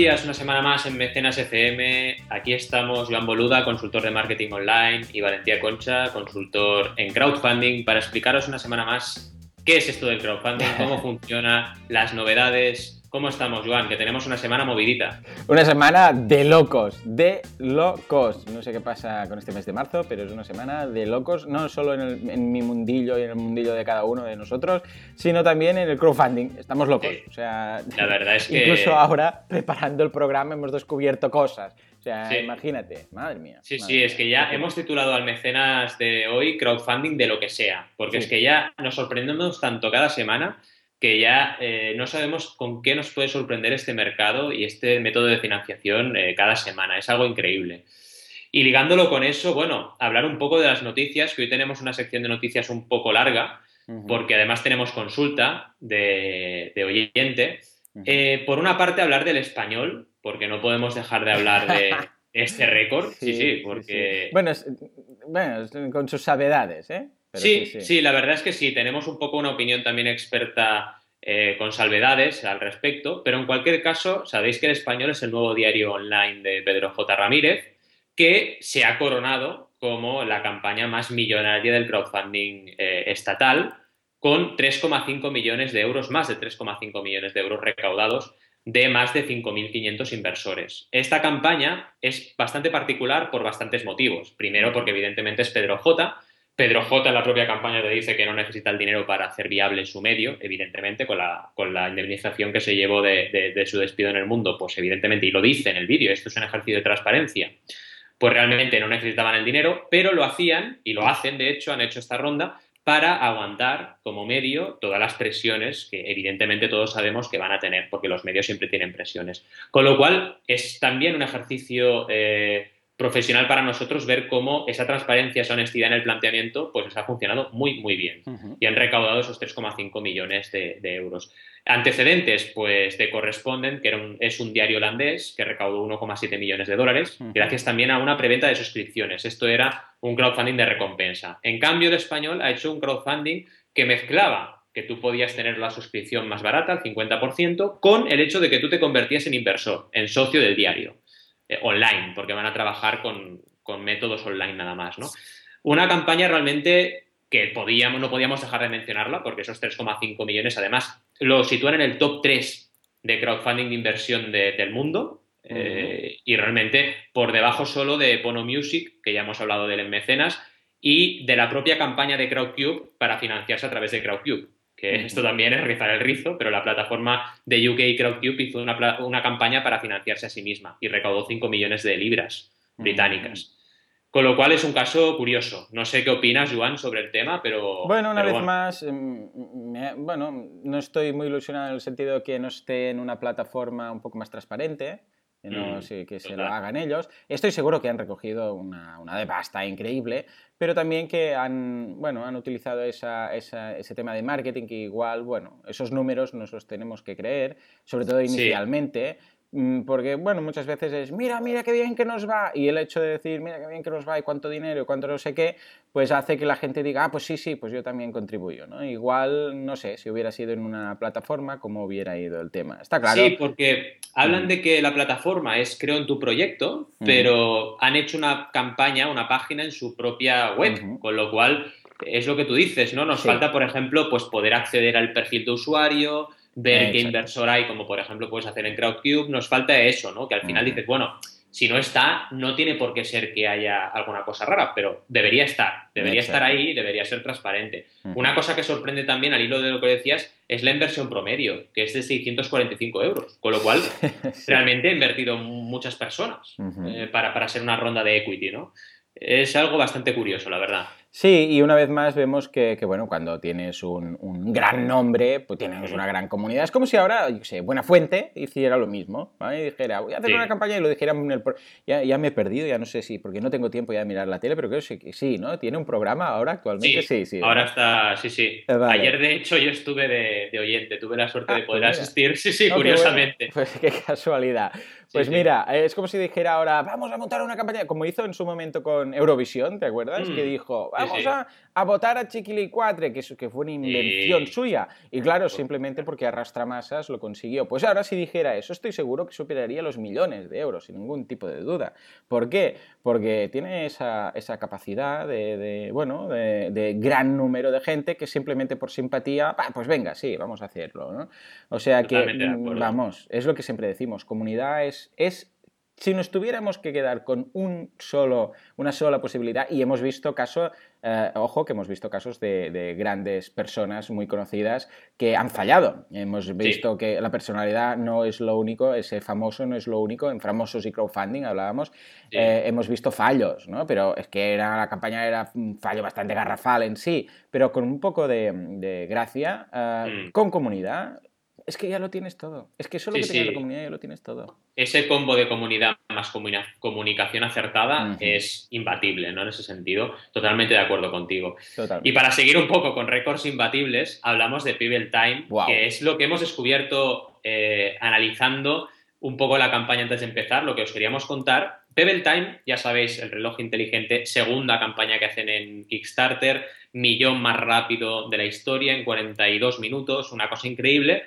Días, una semana más en Mecenas FM. Aquí estamos Joan Boluda, consultor de marketing online, y Valentía Concha, consultor en crowdfunding, para explicaros una semana más qué es esto del crowdfunding, cómo funciona, las novedades, ¿Cómo estamos, Joan? Que tenemos una semana movidita. Una semana de locos, de locos. No sé qué pasa con este mes de marzo, pero es una semana de locos, no solo en, mi mundillo y en el mundillo de cada uno de nosotros, sino también en el crowdfunding. Estamos locos. O sea, la verdad es que... Incluso ahora, preparando el programa, hemos descubierto cosas. O sea, imagínate, madre mía. Sí, sí, es que ya hemos titulado al mecenas de hoy crowdfunding de lo que sea, porque es que ya nos sorprendemos tanto cada semana que ya eh, no sabemos con qué nos puede sorprender este mercado y este método de financiación eh, cada semana. Es algo increíble. Y ligándolo con eso, bueno, hablar un poco de las noticias, que hoy tenemos una sección de noticias un poco larga, porque además tenemos consulta de, oyente. Eh, por una parte, hablar del español, porque no podemos dejar de hablar de este récord. Sí, sí, porque... Bueno, bueno, con sus savedades, ¿eh? Sí, sí, la verdad es que sí, tenemos un poco una opinión también experta eh, con salvedades al respecto, pero en cualquier caso, sabéis que el español es el nuevo diario online de Pedro J. Ramírez, que se ha coronado como la campaña más millonaria del crowdfunding eh, estatal, con 3,5 millones de euros, más de 3,5 millones de euros recaudados de más de 5.500 inversores. Esta campaña es bastante particular por bastantes motivos. Primero, porque evidentemente es Pedro J., Pedro J en la propia campaña te dice que no necesita el dinero para hacer viable su medio, evidentemente, con la, indemnización que se llevó de, su despido en el mundo, pues evidentemente, y lo dice en el vídeo, esto es un ejercicio de transparencia, pues realmente no necesitaban el dinero, pero lo hacían, y lo hacen, de hecho, han hecho esta ronda, para aguantar como medio todas las presiones que evidentemente todos sabemos que van a tener, porque los medios siempre tienen presiones. Con lo cual, es también un ejercicio... Eh, profesional para nosotros ver cómo esa transparencia, esa honestidad en el planteamiento, pues ha funcionado muy, muy bien. Y han recaudado esos 3,5 millones de, euros. Antecedentes, pues de Correspondent, que es un diario holandés que recaudó 1,7 millones de dólares, gracias también a una preventa de suscripciones. Esto era un crowdfunding de recompensa. En cambio, el español ha hecho un crowdfunding que mezclaba que tú podías tener la suscripción más barata, el 50%, con el hecho de que tú te convertías en inversor, en socio del diario. Eh, online, porque van a trabajar con, métodos online nada más, ¿no? Una campaña realmente que podíamos, no podíamos dejar de mencionarla, porque esos 3,5 millones, además, lo sitúan en el top 3 de crowdfunding de inversión del mundo. Eh, y realmente por debajo solo de Pono Music, que ya hemos hablado del en mecenas, y de la propia campaña de Crowdcube para financiarse a través de Crowdcube que esto también es rizar el rizo, pero la plataforma de UK Crowdcube hizo una, campaña para financiarse a sí misma y recaudó 5 millones de libras británicas. Con lo cual es un caso curioso. No sé qué opinas, Juan, sobre el tema, pero... Bueno, una vez más, em, bueno, no estoy muy ilusionado en el sentido de que no esté en una plataforma un poco más transparente no, mm, que se lo hagan ellos. Estoy seguro que han recogido una, una, de pasta increíble, pero también que han, bueno, han utilizado esa, ese tema de marketing que igual, bueno, esos números nos los tenemos que creer, sobre todo inicialmente, porque, bueno, muchas veces es, mira, mira qué bien que nos va, y el hecho de decir, mira qué bien que nos va y cuánto dinero y cuánto no sé qué, pues hace que la gente diga, ah, pues sí, sí, pues yo también contribuyo, ¿no? Igual, no sé, si hubiera sido en una plataforma, cómo hubiera ido el tema. Está claro. Sí, porque hablan mm. de que la plataforma es creo en tu proyecto, mm. pero han hecho una campaña, una página en su propia web, con lo cual es lo que tú dices, ¿no? Nos falta, por ejemplo, pues poder acceder al perfil de usuario, ver qué inversor hay, como por ejemplo puedes hacer en Crowdcube, nos falta eso, ¿no? Que al final dices, bueno, si no está, no tiene por qué ser que haya alguna cosa rara, pero debería estar, debería estar ahí, debería ser transparente. Una cosa que sorprende también al hilo de lo que decías es la inversión promedio, que es de 645 euros, con lo cual realmente ha invertido muchas personas eh, para, para ser una ronda de equity, ¿no? Es algo bastante curioso, la verdad. Sí, y una vez más vemos que, bueno, cuando tienes un, gran nombre, pues tienes una gran comunidad. Es como si ahora, yo sé, Buena Fuente hiciera lo mismo, ¿vale? Y dijera, voy a hacer una campaña y lo dijera en el... Ya, ya, me he perdido, ya no sé si, porque no tengo tiempo ya de mirar la tele, pero creo que sí, ¿no? Tiene un programa ahora actualmente, sí, sí. ahora está, sí, sí. Eh, Ayer, de hecho, yo estuve de, oyente, tuve la suerte de ah, poder pues asistir, sí, sí, curiosamente. Pues qué casualidad. Pues mira, es como si dijera ahora, vamos a montar una campaña, como hizo en su momento con Eurovisión, ¿te acuerdas? Que mm. dijo, vamos A, a, votar a Chiquili 4, que, que fue una invención suya. Y claro, simplemente porque arrastra masas lo consiguió. Pues ahora si dijera eso, estoy seguro que superaría los millones de euros, sin ningún tipo de duda. ¿Por qué? Porque tiene esa, esa capacidad de, bueno, de, gran número de gente que simplemente por simpatía, pues venga, sí, vamos a hacerlo. ¿no? O sea que, mm, vamos, es lo que siempre decimos, comunidad es, es si nos tuviéramos que quedar con un solo, una sola posibilidad, y hemos visto casos, eh, ojo, que hemos visto casos de, grandes personas muy conocidas que han fallado. Hemos visto que la personalidad no es lo único, ese famoso no es lo único, en famosos y crowdfunding hablábamos, eh, hemos visto fallos, ¿no? Pero es que era, la campaña era un fallo bastante garrafal en sí, pero con un poco de, gracia, eh, mm. con comunidad, es que ya lo tienes todo. Es que solo que tengas la comunidad ya lo tienes todo. Ese combo de comunidad más comunicación acertada es imbatible, ¿no? En ese sentido, totalmente de acuerdo contigo. Y para seguir un poco con récords imbatibles, hablamos de Pebble Time, que es lo que hemos descubierto eh, analizando un poco la campaña antes de empezar, lo que os queríamos contar. Pebble Time, ya sabéis, el reloj inteligente, segunda campaña que hacen en Kickstarter, millón más rápido de la historia en 42 minutos, una cosa increíble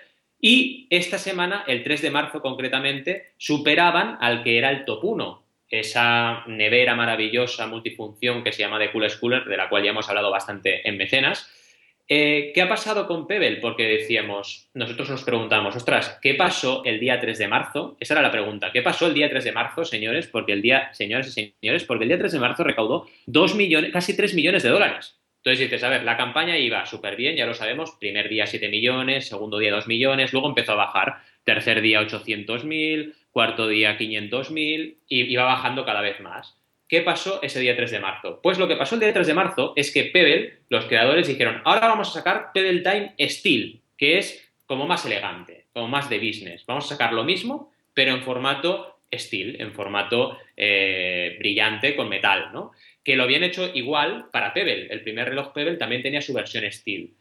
y esta semana, el 3 de marzo concretamente, superaban al que era el top 1, esa nevera maravillosa multifunción que se llama The Coolest Cooler, de la cual ya hemos hablado bastante en mecenas. Eh, ¿Qué ha pasado con Pebble? Porque decíamos, nosotros nos preguntamos, ostras, ¿qué pasó el día 3 de marzo? Esa era la pregunta. ¿Qué pasó el día 3 de marzo, señores? Porque el día, señores y señores, porque el día 3 de marzo recaudó 2 millones, casi 3 millones de dólares. Entonces dices, a ver, la campaña iba súper bien, ya lo sabemos, primer día 7 millones, segundo día 2 millones, luego empezó a bajar, tercer día 800.000, cuarto día 500.000 y iba bajando cada vez más. ¿Qué pasó ese día 3 de marzo? Pues lo que pasó el día 3 de marzo es que Pebble, los creadores dijeron, ahora vamos a sacar Pebble Time Steel, que es como más elegante, como más de business. Vamos a sacar lo mismo, pero en formato steel, en formato eh, brillante con metal, ¿no? Que lo habían hecho igual para Pebble. El primer reloj Pebble también tenía su versión Steel.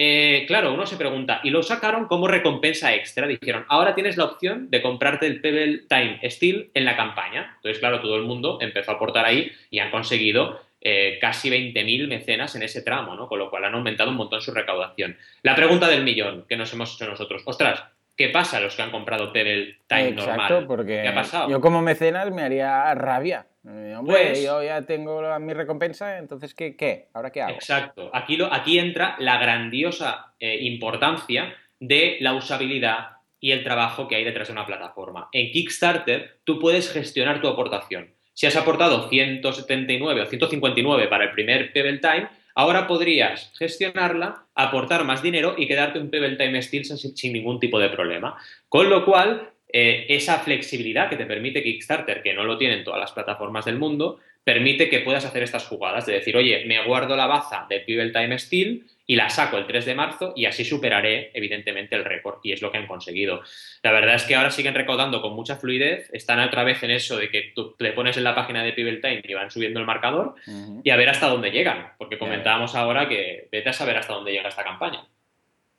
Eh, claro, uno se pregunta, y lo sacaron como recompensa extra. Dijeron, ahora tienes la opción de comprarte el Pebble Time Steel en la campaña. Entonces, claro, todo el mundo empezó a aportar ahí y han conseguido eh, casi 20.000 mecenas en ese tramo, ¿no? Con lo cual han aumentado un montón su recaudación. La pregunta del millón que nos hemos hecho nosotros, ostras, ¿qué pasa a los que han comprado Pebble Time Exacto, normal? porque ¿Qué ha pasado? yo como mecenas me haría rabia eh, hombre, pues yo ya tengo mi recompensa, entonces ¿qué? qué? ¿Ahora qué hago? Exacto. Aquí, lo, aquí entra la grandiosa eh, importancia de la usabilidad y el trabajo que hay detrás de una plataforma. En Kickstarter tú puedes gestionar tu aportación. Si has aportado 179 o 159 para el primer Pebble Time, ahora podrías gestionarla, aportar más dinero y quedarte un Pebble Time Steel sin, sin ningún tipo de problema. Con lo cual, eh, esa flexibilidad que te permite Kickstarter, que no lo tienen todas las plataformas del mundo, permite que puedas hacer estas jugadas de decir, oye, me guardo la baza de Pebble Time Steel y la saco el 3 de marzo y así superaré, evidentemente, el récord. Y es lo que han conseguido. La verdad es que ahora siguen recaudando con mucha fluidez, están otra vez en eso de que tú te pones en la página de Pebble Time y van subiendo el marcador y a ver hasta dónde llegan, porque comentábamos ahora que vete a saber hasta dónde llega esta campaña.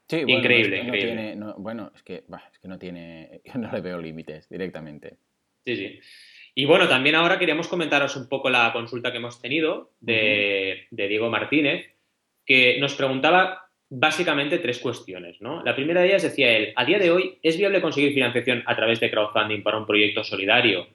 Sí, bueno, increíble, increíble. bueno, es que, es que no tiene, no le veo límites directamente. Sí, sí. Y bueno, también ahora queríamos comentaros un poco la consulta que hemos tenido de, Diego Martínez, que nos preguntaba básicamente tres cuestiones, ¿no? La primera de ellas decía él, a día de hoy, ¿es viable conseguir financiación a través de crowdfunding para un proyecto solidario?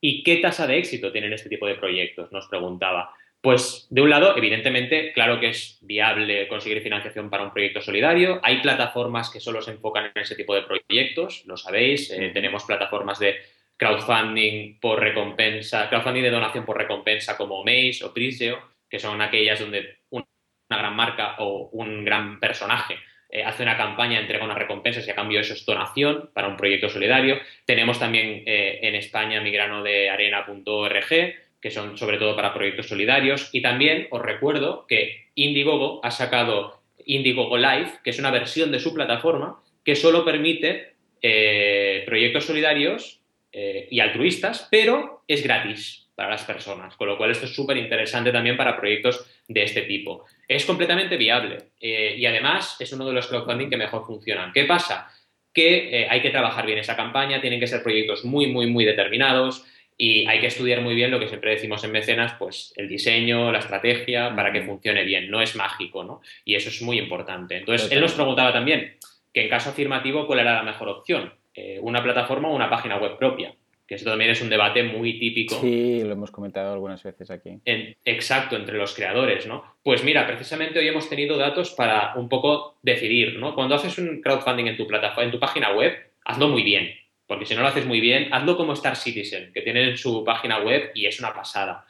¿Y qué tasa de éxito tienen este tipo de proyectos? Nos preguntaba. Pues de un lado, evidentemente, claro que es viable conseguir financiación para un proyecto solidario. Hay plataformas que solo se enfocan en ese tipo de proyectos, lo sabéis. Eh, tenemos plataformas de crowdfunding por recompensa, crowdfunding de donación por recompensa como Maze o Priseo, que son aquellas donde una gran marca o un gran personaje eh, hace una campaña, entrega unas recompensas y a cambio eso es donación para un proyecto solidario. Tenemos también eh, en España migrano de arena.org, que son sobre todo para proyectos solidarios. Y también os recuerdo que Indiegogo ha sacado Indiegogo Live, que es una versión de su plataforma que solo permite eh, proyectos solidarios eh, y altruistas, pero es gratis para las personas, con lo cual esto es súper interesante también para proyectos de este tipo. Es completamente viable eh, y además es uno de los crowdfunding que mejor funcionan. ¿Qué pasa? Que hay que trabajar bien esa campaña, tienen que ser proyectos muy, muy, muy determinados, y hay que estudiar muy bien lo que siempre decimos en mecenas, pues el diseño, la estrategia, para que funcione bien. No es mágico, ¿no? Y eso es muy importante. Entonces, él nos preguntaba también que en caso afirmativo, ¿cuál era la mejor opción? Eh, ¿Una plataforma o una página web propia? Que eso también es un debate muy típico. Sí, lo hemos comentado algunas veces aquí. exacto, entre los creadores, ¿no? Pues mira, precisamente hoy hemos tenido datos para un poco decidir, ¿no? Cuando haces un crowdfunding en tu plataforma, en tu página web, hazlo muy bien porque si no lo haces muy bien, hazlo como Star Citizen, que tiene su página web y es una pasada.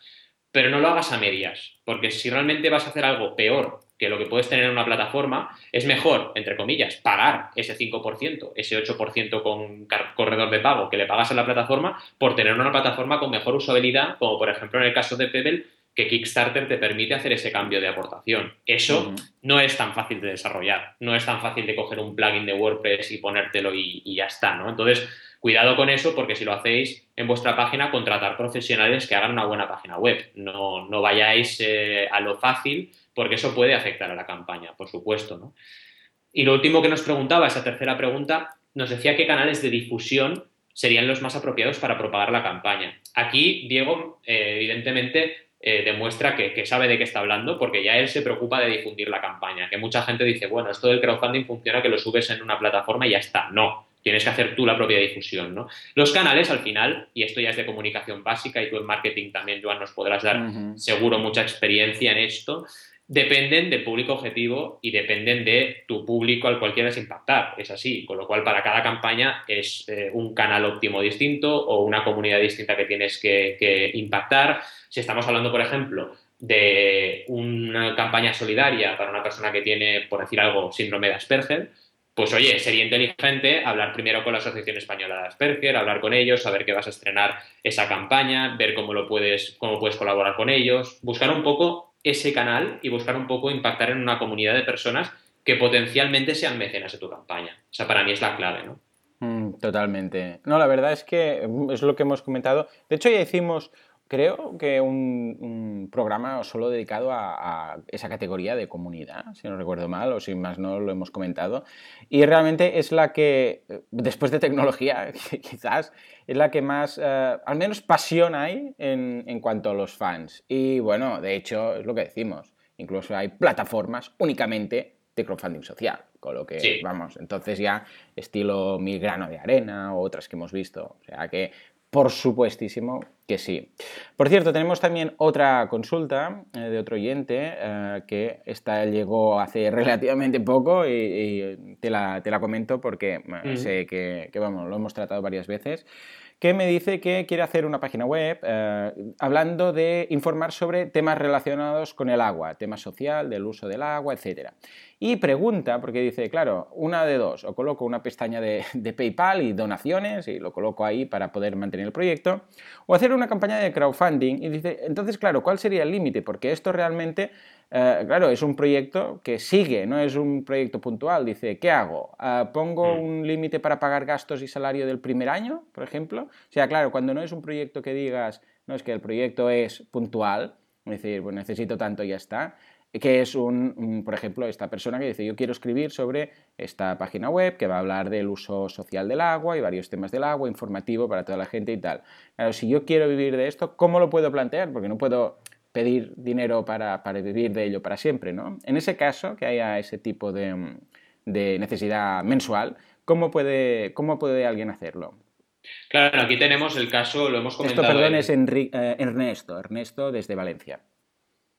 Pero no lo hagas a medias, porque si realmente vas a hacer algo peor que lo que puedes tener en una plataforma, es mejor, entre comillas, pagar ese 5%, ese 8% con corredor de pago que le pagas a la plataforma por tener una plataforma con mejor usabilidad, como por ejemplo en el caso de Pebble, que Kickstarter te permite hacer ese cambio de aportación. Eso no es tan fácil de desarrollar, no es tan fácil de coger un plugin de WordPress y ponértelo y, y ya está, ¿no? Entonces, Cuidado con eso porque si lo hacéis en vuestra página, contratar profesionales que hagan una buena página web. No, no vayáis eh, a lo fácil porque eso puede afectar a la campaña, por supuesto. ¿no? Y lo último que nos preguntaba, esa tercera pregunta, nos decía qué canales de difusión serían los más apropiados para propagar la campaña. Aquí Diego, eh, evidentemente, eh, demuestra que, que, sabe de qué está hablando porque ya él se preocupa de difundir la campaña. Que mucha gente dice, bueno, esto del crowdfunding funciona que lo subes en una plataforma y ya está. No, tienes que hacer tú la propia difusión, ¿no? Los canales, al final, y esto ya es de comunicación básica, y tú en marketing también, Joan, nos podrás dar seguro mucha experiencia en esto, dependen del público objetivo y dependen de tu público al cual quieras impactar. Es así, con lo cual para cada campaña es eh, un canal óptimo distinto o una comunidad distinta que tienes que, impactar. Si estamos hablando, por ejemplo, de una campaña solidaria para una persona que tiene, por decir algo, síndrome de Asperger, pues oye, sería inteligente hablar primero con la Asociación Española de Asperger, hablar con ellos, saber que vas a estrenar esa campaña, ver cómo lo puedes, cómo puedes colaborar con ellos, buscar un poco ese canal y buscar un poco impactar en una comunidad de personas que potencialmente sean mecenas de tu campaña. O sea, para mí es la clave, ¿no? Mm, totalmente. No, la verdad es que es lo que hemos comentado. De hecho, ya hicimos creo que un, programa solo dedicado a, esa categoría de comunidad, si no recuerdo mal, o si más no lo hemos comentado. Y realmente es la que, después de tecnología, quizás, es la que más, eh, al menos pasión hay en, cuanto a los fans. Y bueno, de hecho, es lo que decimos. Incluso hay plataformas únicamente de crowdfunding social, con lo que vamos, entonces ya estilo Mi Grano de Arena o otras que hemos visto. O sea que por supuestísimo que sí. Por cierto, tenemos también otra consulta eh, de otro oyente eh, que esta llegó hace relativamente poco y, te, la, comento porque eh, sé que, que, vamos, lo hemos tratado varias veces que me dice que quiere hacer una página web eh, hablando de informar sobre temas relacionados con el agua, tema social, del uso del agua, etc. Y pregunta, porque dice, claro, una de dos, o coloco una pestaña de, de, PayPal y donaciones y lo coloco ahí para poder mantener el proyecto, o hacer una campaña de crowdfunding y dice, entonces, claro, ¿cuál sería el límite? Porque esto realmente eh, claro, es un proyecto que sigue, no es un proyecto puntual. Dice, ¿qué hago? Eh, ¿Pongo mm. un límite para pagar gastos y salario del primer año, por ejemplo? O sea, claro, cuando no es un proyecto que digas, no es que el proyecto es puntual, es decir, pues necesito tanto y ya está, que es un, por ejemplo, esta persona que dice, yo quiero escribir sobre esta página web que va a hablar del uso social del agua y varios temas del agua, informativo para toda la gente y tal. Claro, si yo quiero vivir de esto, ¿cómo lo puedo plantear? Porque no puedo pedir dinero para, vivir de ello para siempre, ¿no? En ese caso, que haya ese tipo de, necesidad mensual, ¿cómo puede, ¿cómo puede alguien hacerlo? Claro, aquí tenemos el caso, lo hemos comentado. Esto, perdón, es eh, Ernesto, Ernesto desde Valencia.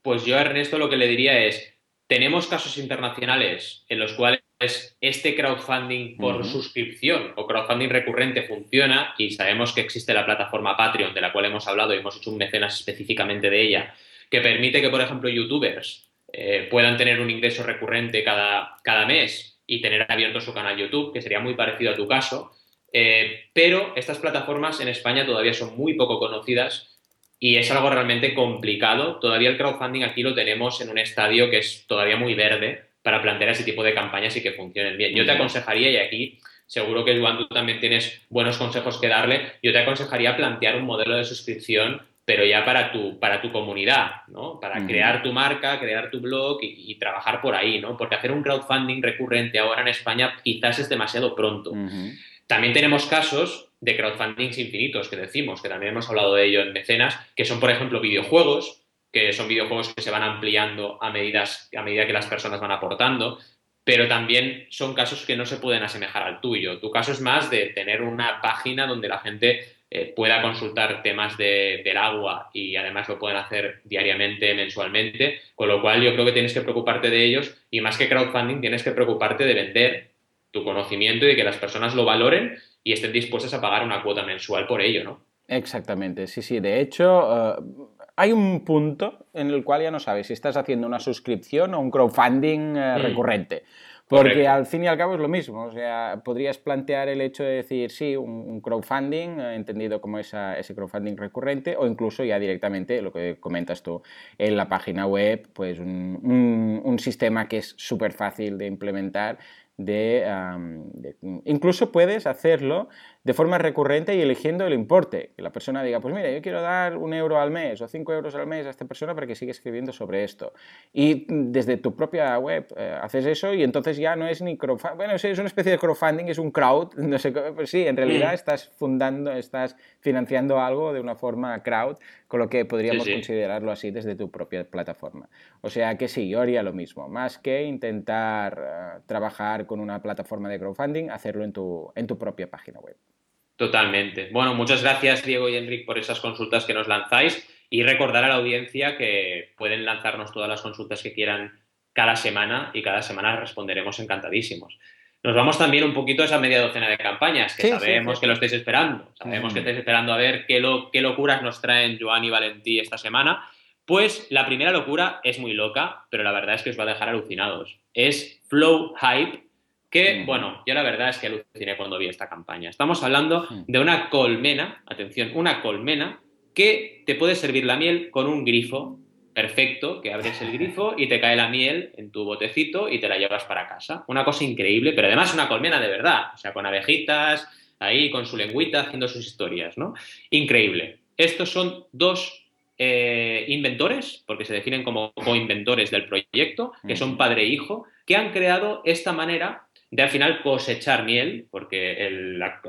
Pues yo a Ernesto lo que le diría es, tenemos casos internacionales en los cuales este crowdfunding por suscripción o crowdfunding recurrente funciona y sabemos que existe la plataforma Patreon de la cual hemos hablado y hemos hecho un mecenas específicamente de ella, que permite que, por ejemplo, youtubers eh, puedan tener un ingreso recurrente cada, cada mes y tener abierto su canal YouTube, que sería muy parecido a tu caso. Eh, pero estas plataformas en España todavía son muy poco conocidas y es algo realmente complicado. Todavía el crowdfunding aquí lo tenemos en un estadio que es todavía muy verde para plantear ese tipo de campañas y que funcionen bien. Yo te aconsejaría, y aquí seguro que Juan tú también tienes buenos consejos que darle, yo te aconsejaría plantear un modelo de suscripción pero ya para tu, para tu comunidad, ¿no? Para crear tu marca, crear tu blog y, trabajar por ahí, ¿no? Porque hacer un crowdfunding recurrente ahora en España quizás es demasiado pronto. También tenemos casos de crowdfundings infinitos que decimos, que también hemos hablado de ello en mecenas, que son, por ejemplo, videojuegos, que son videojuegos que se van ampliando a, a medida que las personas van aportando, pero también son casos que no se pueden asemejar al tuyo. Tu caso es más de tener una página donde la gente eh, pueda consultar temas de, del agua y además lo pueden hacer diariamente, mensualmente, con lo cual yo creo que tienes que preocuparte de ellos y más que crowdfunding tienes que preocuparte de vender tu conocimiento y de que las personas lo valoren y estén dispuestas a pagar una cuota mensual por ello, ¿no? Exactamente, sí, sí. De hecho, eh, hay un punto en el cual ya no sabes si estás haciendo una suscripción o un crowdfunding eh, mm. recurrente. Porque al fin y al cabo es lo mismo. O sea, podrías plantear el hecho de decir, sí, un, crowdfunding, eh, entendido como esa, ese crowdfunding recurrente, o incluso ya directamente, lo que comentas tú, en la página web, pues un, un sistema que es súper fácil de implementar de, Incluso puedes hacerlo de forma recurrente y eligiendo el importe. Que la persona diga, pues mira, yo quiero dar un euro al mes o cinco euros al mes a esta persona para que siga escribiendo sobre esto. Y desde tu propia web eh, haces eso y entonces ya no es ni crowdfunding. Bueno, es una especie de crowdfunding, es un crowd. No sé, pues sí, en realidad mm. estás fundando, estás financiando algo de una forma crowd, con lo que podríamos considerarlo así desde tu propia plataforma. O sea que sí, yo haría lo mismo. Más que intentar eh, trabajar con una plataforma de crowdfunding, hacerlo en tu, en tu propia página web. Totalmente. Bueno, muchas gracias Diego y Enrique por esas consultas que nos lanzáis y recordar a la audiencia que pueden lanzarnos todas las consultas que quieran cada semana y cada semana responderemos encantadísimos. Nos vamos también un poquito a esa media docena de campañas, que sabemos que lo estáis esperando. Sabemos que estáis esperando a ver qué, lo, qué locuras nos traen Joan y Valentí esta semana. Pues la primera locura es muy loca, pero la verdad es que os va a dejar alucinados. Es Flow Hype, que, bueno, yo la verdad es que aluciné cuando vi esta campaña. Estamos hablando de una colmena, atención, una colmena que te puede servir la miel con un grifo perfecto, que abres el grifo y te cae la miel en tu botecito y te la llevas para casa. Una cosa increíble, pero además una colmena de verdad, o sea, con abejitas, ahí con su lengüita haciendo sus historias, ¿no? Increíble. Estos son dos eh, inventores, porque se definen como co-inventores del proyecto, que son padre e hijo, que han creado esta manera de al final cosechar miel, porque la,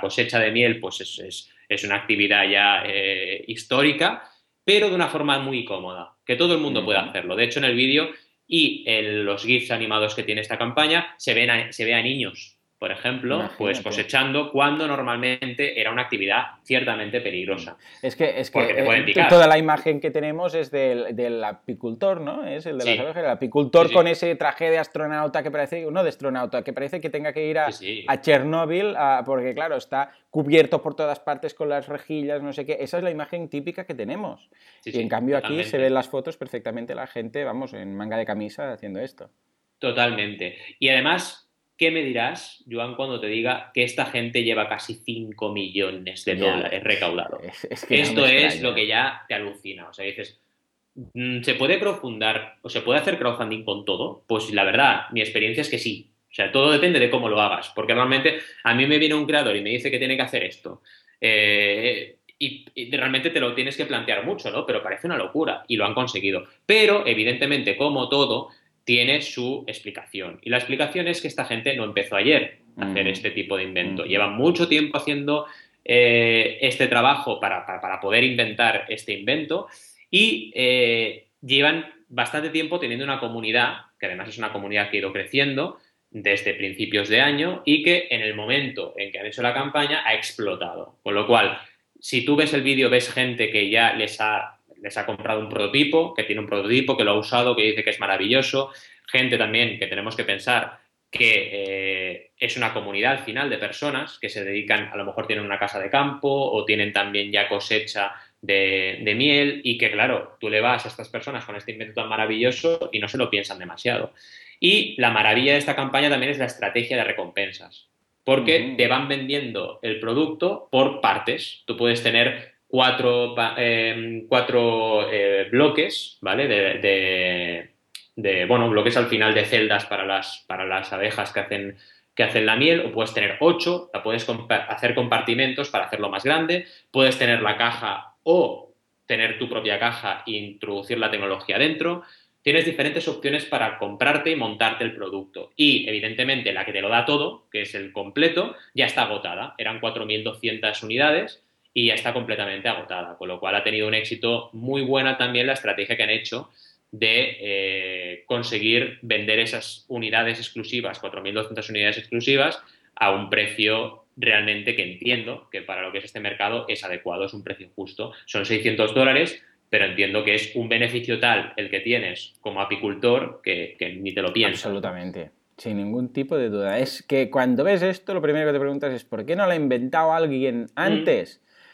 cosecha de miel pues es, una actividad ya eh, histórica, pero de una forma muy cómoda, que todo el mundo puede hacerlo. De hecho, en el vídeo y en los GIFs animados que tiene esta campaña se, ven se ve a niños por ejemplo, pues cosechando cuando normalmente era una actividad ciertamente peligrosa. Es que, es que eh, toda la imagen que tenemos es del, apicultor, ¿no? Es el de las abejas, el apicultor con ese traje de astronauta que parece, no de astronauta, que parece que tenga que ir a, a Chernóbil, porque claro, está cubierto por todas partes con las rejillas, no sé qué. Esa es la imagen típica que tenemos. y en cambio aquí se ven las fotos perfectamente la gente, vamos, en manga de camisa haciendo esto. Totalmente. Y además, ¿Qué me dirás, Joan, cuando te diga que esta gente lleva casi 5 millones de dólares recaudados? Esto es lo que ya te alucina. O sea, dices, mm, ¿se puede crowdfundar o se puede hacer crowdfunding con todo? Pues la verdad, mi experiencia es que sí. O sea, todo depende de cómo lo hagas. Porque normalmente a mí me viene un creador y me dice que tiene que hacer esto. Eh, y, y, realmente te lo tienes que plantear mucho, ¿no? Pero parece una locura y lo han conseguido. Pero, evidentemente, como todo, tiene su explicación. Y la explicación es que esta gente no empezó ayer a hacer mm. este tipo de invento. Mm. Llevan mucho tiempo haciendo eh, este trabajo para, poder inventar este invento y eh, llevan bastante tiempo teniendo una comunidad, que además es una comunidad que ha ido creciendo desde principios de año y que en el momento en que han hecho la campaña ha explotado. Con lo cual, si tú ves el vídeo, ves gente que ya les ha les ha comprado un prototipo, que tiene un prototipo, que lo ha usado, que dice que es maravilloso. Gente también que tenemos que pensar que eh, es una comunidad al final de personas que se dedican, a lo mejor tienen una casa de campo o tienen también ya cosecha de, de, miel y que claro, tú le vas a estas personas con este invento tan maravilloso y no se lo piensan demasiado. Y la maravilla de esta campaña también es la estrategia de recompensas, porque te van vendiendo el producto por partes. Tú puedes tener cuatro, em, cuatro eh, bloques, ¿vale? De, de, bueno, bloques al final de celdas para las, para las abejas que hacen, que hacen la miel, o puedes tener ocho, la puedes hacer compartimentos para hacerlo más grande, puedes tener la caja o tener tu propia caja e introducir la tecnología dentro, tienes diferentes opciones para comprarte y montarte el producto. Y evidentemente la que te lo da todo, que es el completo, ya está agotada. Eran 4.200 unidades y ya está completamente agotada, con lo cual ha tenido un éxito muy buena también la estrategia que han hecho de eh, conseguir vender esas unidades exclusivas, 4.200 unidades exclusivas, a un precio realmente que entiendo que para lo que es este mercado es adecuado, es un precio justo. Son 600 dólares, pero entiendo que es un beneficio tal el que tienes como apicultor que, ni te lo piensas. Absolutamente. Sin ningún tipo de duda. Es que cuando ves esto, lo primero que te preguntas es ¿por qué no lo ha inventado alguien mm.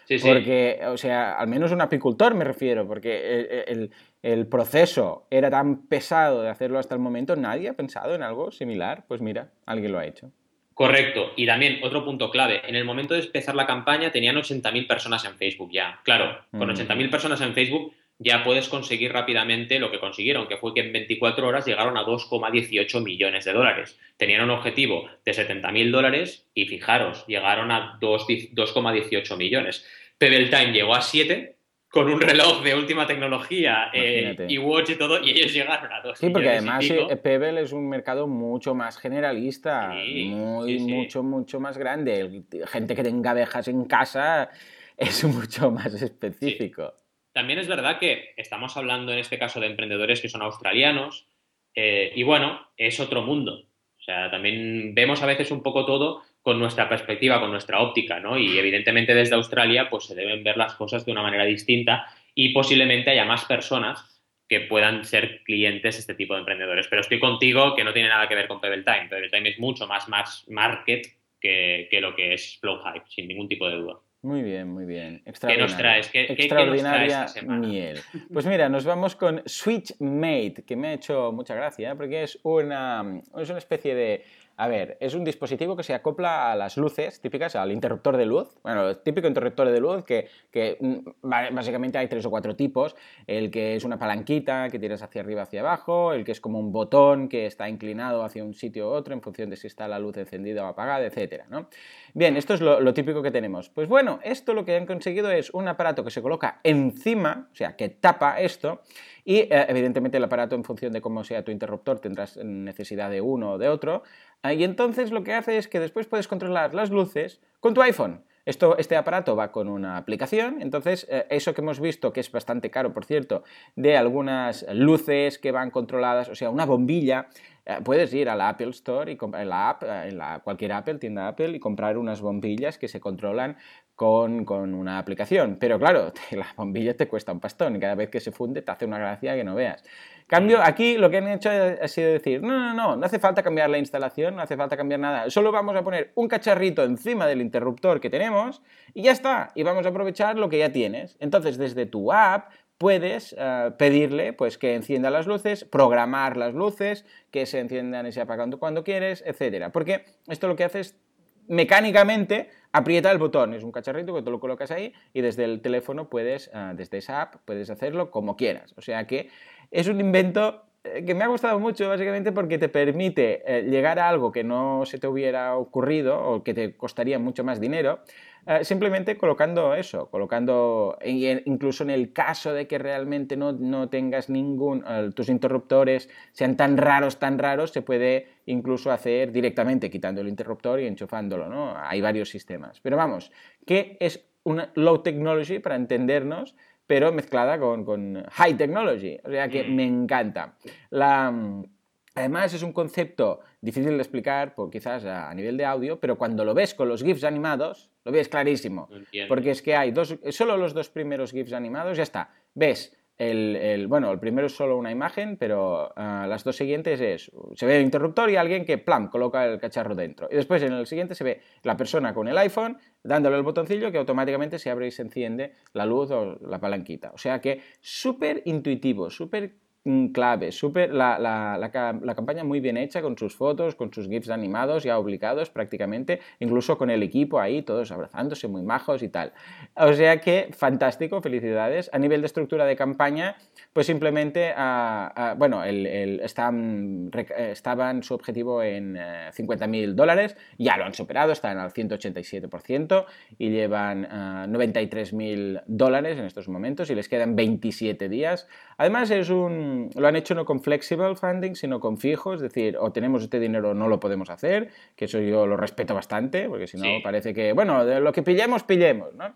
Antes? Sí, sí. Porque, o sea, al menos un apicultor me refiero, porque el, el, proceso era tan pesado de hacerlo hasta el momento, nadie ha pensado en algo similar. Pues mira, alguien lo ha hecho. Correcto. Y también otro punto clave. En el momento de empezar la campaña tenían 80.000 personas en Facebook ya. Claro, con 80.000 personas en Facebook ya puedes conseguir rápidamente lo que consiguieron, que fue que en 24 horas llegaron a 2,18 millones de dólares. Tenían un objetivo de 70.000 dólares y fijaros, llegaron a 2,18 millones. Pebble Time llegó a 7 con un reloj de última tecnología eh, y Watch y todo, y ellos llegaron a dos. Sí, porque además eh, Pebble es un mercado mucho más generalista, muy, mucho, mucho más grande. Gente que tenga abejas en casa es mucho más específico. También es verdad que estamos hablando en este caso de emprendedores que son australianos, eh, y bueno, es otro mundo. O sea, también vemos a veces un poco todo con nuestra perspectiva, con nuestra óptica, ¿no? Y evidentemente desde Australia pues se deben ver las cosas de una manera distinta y posiblemente haya más personas que puedan ser clientes este tipo de emprendedores. Pero estoy contigo que no tiene nada que ver con Pebble Time. Pebble Time es mucho más, más market que, lo que es Flow Hype, sin ningún tipo de duda. Muy bien, muy bien. Extraordinaria. Extraordinaria miel. Pues mira, nos vamos con SwitchMate, que me ha hecho mucha gracia, porque es una, es una especie de a ver, es un dispositivo que se acopla a las luces típicas, al interruptor de luz. Bueno, el típico interruptor de luz que, mm, básicamente hay tres o cuatro tipos. El que es una palanquita que tiras hacia arriba, hacia abajo. El que es como un botón que está inclinado hacia un sitio u otro en función de si está la luz encendida o apagada, etc. Bien, esto es lo, típico que tenemos. Pues bueno, esto lo que han conseguido es un aparato que se coloca encima, o sea, que tapa esto. Y eh, evidentemente el aparato, en función de cómo sea tu interruptor, tendrás necesidad de uno o de otro. Ah, y entonces lo que hace es que después puedes controlar las luces con tu iPhone. Esto, este aparato va con una aplicación, entonces eh, eso que hemos visto, que es bastante caro, por cierto, de algunas luces que van controladas, o sea, una bombilla, eh, puedes ir a la Apple Store y en la app, eh, en la, cualquier Apple, tienda Apple, y comprar unas bombillas que se controlan con, con, una aplicación. Pero claro, la bombilla te cuesta un pastón y cada vez que se funde te hace una gracia que no veas. Cambio, aquí lo que han hecho ha sido decir, no, no, no, no hace falta cambiar la instalación, no hace falta cambiar nada, solo vamos a poner un cacharrito encima del interruptor que tenemos y ya está, y vamos a aprovechar lo que ya tienes. Entonces, desde tu app puedes eh, pedirle pues, que encienda las luces, programar las luces, que se enciendan y se apagan cuando quieres, etc. Porque esto lo que hace es mecánicamente aprieta el botón. Es un cacharrito que tú lo colocas ahí y desde el teléfono puedes, eh, desde esa app, puedes hacerlo como quieras. O sea que es un invento eh, que me ha gustado mucho básicamente porque te permite eh, llegar a algo que no se te hubiera ocurrido o que te costaría mucho más dinero, eh, simplemente colocando eso, colocando, incluso en el caso de que realmente no, no tengas ningún, tus interruptores sean tan raros, tan raros, se puede incluso hacer directamente quitando el interruptor y enchufándolo, ¿no? Hay varios sistemas. Pero vamos, ¿qué es una low technology para entendernos? pero mezclada con, high technology. O sea que mm. me encanta. La, además es un concepto difícil de explicar, por, quizás a, nivel de audio, pero cuando lo ves con los GIFs animados, lo ves clarísimo. Porque es que hay dos, solo los dos primeros GIFs animados, ya está. Ves el, bueno, el primero es solo una imagen, pero ah, las dos siguientes es, se ve el interruptor y alguien que, plam, coloca el cacharro dentro. Y después en el siguiente se ve la persona con el iPhone dándole el botoncillo que automáticamente se abre y se enciende la luz o la palanquita. O sea que súper intuitivo, súper clave, súper la, la, la, campaña muy bien hecha con sus fotos, con sus GIFs animados ya obligados prácticamente, incluso con el equipo ahí, todos abrazándose, muy majos y tal. O sea que fantástico, felicidades. A nivel de estructura de campaña, pues simplemente, ah, bueno, el, el, están, estaban su objetivo en 50.000 eh, dólares, ya lo han superado, están al 187% y llevan 93.000 ah, dólares en estos momentos y les quedan 27 días. Además es un con, lo han hecho no con flexible funding, sino con fijo, es decir, o tenemos este dinero o no lo podemos hacer, que eso yo lo respeto bastante, porque si no parece que, bueno, de lo que pillemos, pillemos, ¿no?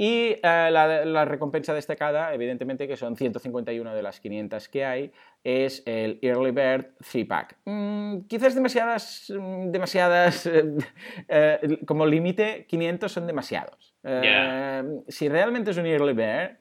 Y eh, la, recompensa destacada, evidentemente, que son 151 de las 500 que hay, es el Early Bird 3-Pack. Mm, quizás demasiadas, mm, demasiadas eh, eh, como límite, 500 son demasiados. Si realmente es un Early Bird,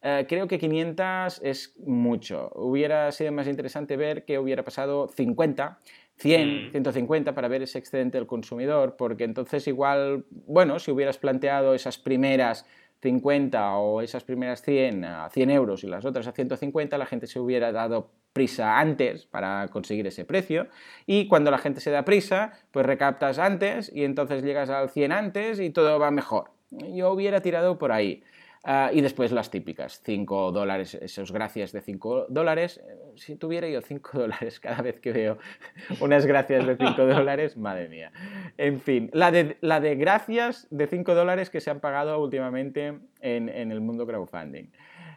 creo que 500 es mucho. Hubiera sido más interesante ver que hubiera pasado 50 100, 150 mm. para ver ese excedente del consumidor, porque entonces igual, bueno, si hubieras planteado esas primeras 50 o esas primeras 100 a 100 euros y las otras a 150, la gente se hubiera dado prisa antes para conseguir ese precio y cuando la gente se da prisa, pues recaptas antes y entonces llegas al 100 antes y todo va mejor. Yo hubiera tirado por ahí. Ah, y después las típicas, 5 dólares, esos gracias de 5 dólares. Eh, si tuviera yo 5 dólares cada vez que veo unas gracias de 5 dólares, madre mía. En fin, la de, la de gracias de 5 dólares que se han pagado últimamente en, en el mundo crowdfunding.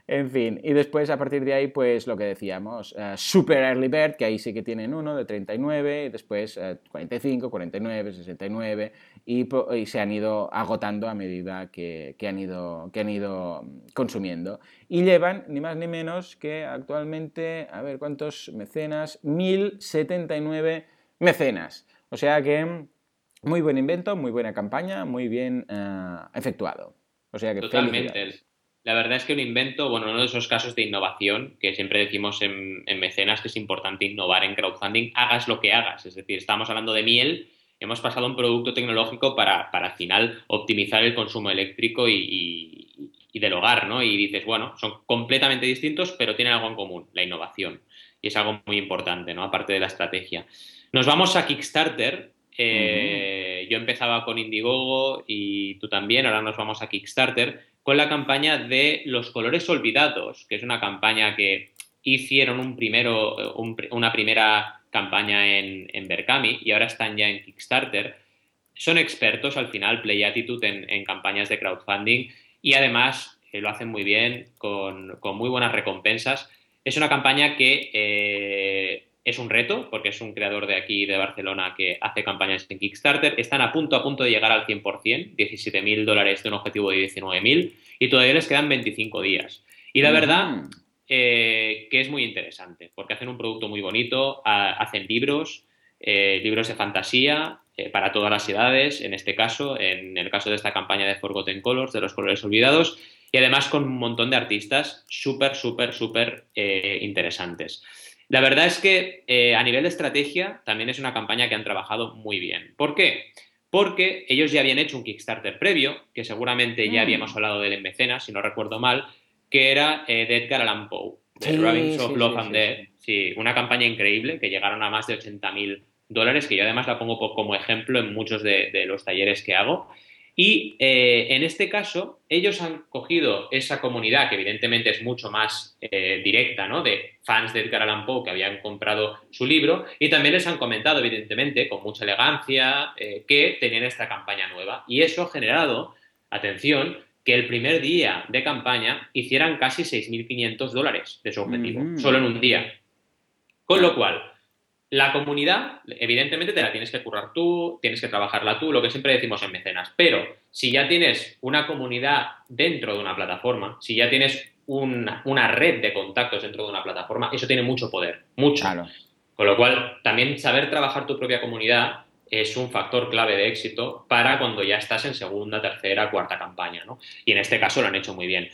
En fin, y después a partir de ahí, pues lo que decíamos, eh, Super Early Bird, que ahí sí que tienen uno de 39, y después 45, 49, 69, y, y, se han ido agotando a medida que, que, han ido, que han ido consumiendo. Y llevan ni más ni menos que actualmente, a ver cuántos mecenas, 1079 mecenas. O sea que muy buen invento, muy buena campaña, muy bien eh, efectuado. O sea que Totalmente. La verdad es que un invento, bueno, uno de esos casos de innovación que siempre decimos en, mecenas que es importante innovar en crowdfunding, hagas lo que hagas. Es decir, estamos hablando de miel, hemos pasado a un producto tecnológico para, al final optimizar el consumo eléctrico y, del hogar, ¿no? Y dices, bueno, son completamente distintos, pero tienen algo en común, la innovación. Y es algo muy importante, ¿no? Aparte de la estrategia. Nos vamos a Kickstarter. Eh, yo empezaba con Indiegogo y tú también, ahora nos vamos a Kickstarter con la campaña de Los Colores Olvidados, que es una campaña que hicieron un primero, una primera campaña en, en Berkami y ahora están ya en Kickstarter. Son expertos al final, Play Attitude, en, campañas de crowdfunding y además eh, lo hacen muy bien, con, muy buenas recompensas. Es una campaña que eh, es un reto, porque es un creador de aquí, de Barcelona, que hace campañas en Kickstarter. Están a punto, a punto de llegar al 100%, 17.000 dólares de un objetivo de 19.000, y todavía les quedan 25 días. Y la verdad eh, que es muy interesante, porque hacen un producto muy bonito, hacen libros, eh, libros de fantasía eh, para todas las edades, en este caso, en el caso de esta campaña de Forgotten Colors, de los colores olvidados, y además con un montón de artistas súper, súper, súper interesantes. La verdad es que eh, a nivel de estrategia también es una campaña que han trabajado muy bien. ¿Por qué? Porque ellos ya habían hecho un Kickstarter previo, que seguramente ya mm. habíamos hablado del en mecenas, si no recuerdo mal, que era eh, de Edgar Allan Poe, de sí, of Love and Death. Sí, una campaña increíble que llegaron a más de 80.000 dólares, que yo además la pongo como ejemplo en muchos de los talleres que hago. Y eh, en este caso, ellos han cogido esa comunidad, que evidentemente es mucho más eh, directa, ¿no? De fans de Edgar Allan Poe que habían comprado su libro, y también les han comentado, evidentemente, con mucha elegancia, eh, que tenían esta campaña nueva. Y eso ha generado, atención, que el primer día de campaña hicieran casi 6.500 dólares de su objetivo, solo en un día. Con lo cual, la comunidad, evidentemente, te la tienes que currar tú, tienes que trabajarla tú, lo que siempre decimos en mecenas. Pero si ya tienes una comunidad dentro de una plataforma, si ya tienes una, red de contactos dentro de una plataforma, eso tiene mucho poder, mucho. Con lo cual, también saber trabajar tu propia comunidad es un factor clave de éxito para cuando ya estás en segunda, tercera, cuarta campaña, ¿no? Y en este caso lo han hecho muy bien.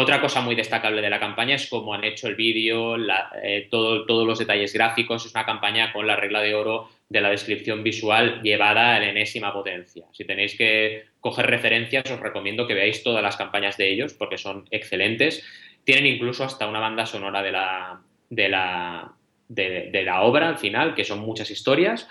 Otra cosa muy destacable de la campaña es cómo han hecho el vídeo, eh, todos los detalles gráficos. Es una campaña con la regla de oro de la descripción visual llevada a la enésima potencia. Si tenéis que coger referencias, os recomiendo que veáis todas las campañas de ellos porque son excelentes. Tienen incluso hasta una banda sonora de la, de la, obra al final, que son muchas historias.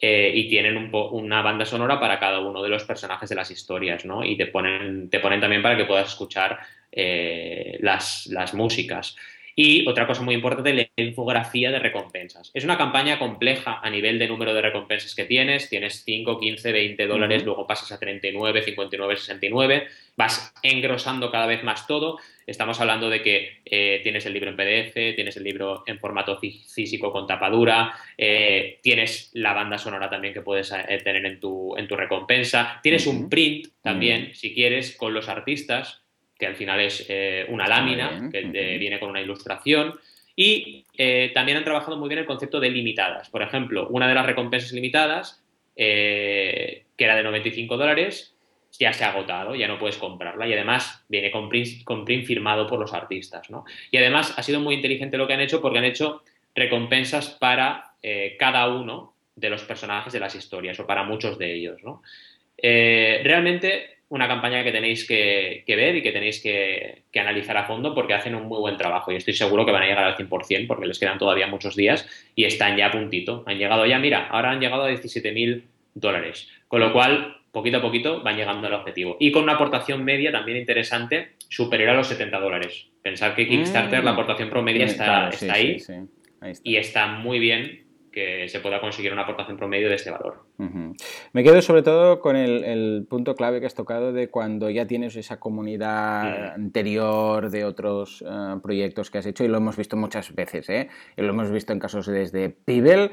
Eh, y tienen un una banda sonora para cada uno de los personajes de las historias, ¿no? Y te ponen también para que puedas escuchar eh, las, músicas. Y otra cosa muy importante, la infografía de recompensas. Es una campaña compleja a nivel de número de recompensas que tienes. Tienes 5, 15, 20 dólares, luego pasas a 39, 59, 69. Vas engrosando cada vez más todo. Estamos hablando de que eh, tienes el libro en PDF, tienes el libro en formato físico con tapadura, eh, tienes la banda sonora también que puedes eh, tener en tu, en tu recompensa, tienes un print también, si quieres, con los artistas que al final es eh, una lámina que viene con una ilustración. Y eh, también han trabajado muy bien el concepto de limitadas. Por ejemplo, una de las recompensas limitadas, eh, que era de 95 dólares, ya se ha agotado, ya no puedes comprarla. Y además viene con print, con print firmado por los artistas. ¿no? Y además ha sido muy inteligente lo que han hecho porque han hecho recompensas para cada uno de los personajes de las historias o para muchos de ellos. ¿no? realmente una campaña que tenéis que, ver y que tenéis que, analizar a fondo porque hacen un muy buen trabajo y estoy seguro que van a llegar al 100% porque les quedan todavía muchos días y están ya a puntito. Han llegado ya, mira, ahora han llegado a 17.000 dólares, con lo cual poquito a poquito van llegando al objetivo. Y con una aportación media también interesante, superior a los 70 dólares. Pensar que Kickstarter, la mm. aportación promedio está, está ahí y está muy bien que se pueda conseguir una aportación promedio de este valor. Me quedo sobre todo con el, punto clave que has tocado de cuando ya tienes esa comunidad anterior de otros eh, proyectos que has hecho y lo hemos visto muchas veces, ¿eh? Y lo hemos visto en casos desde Pibel,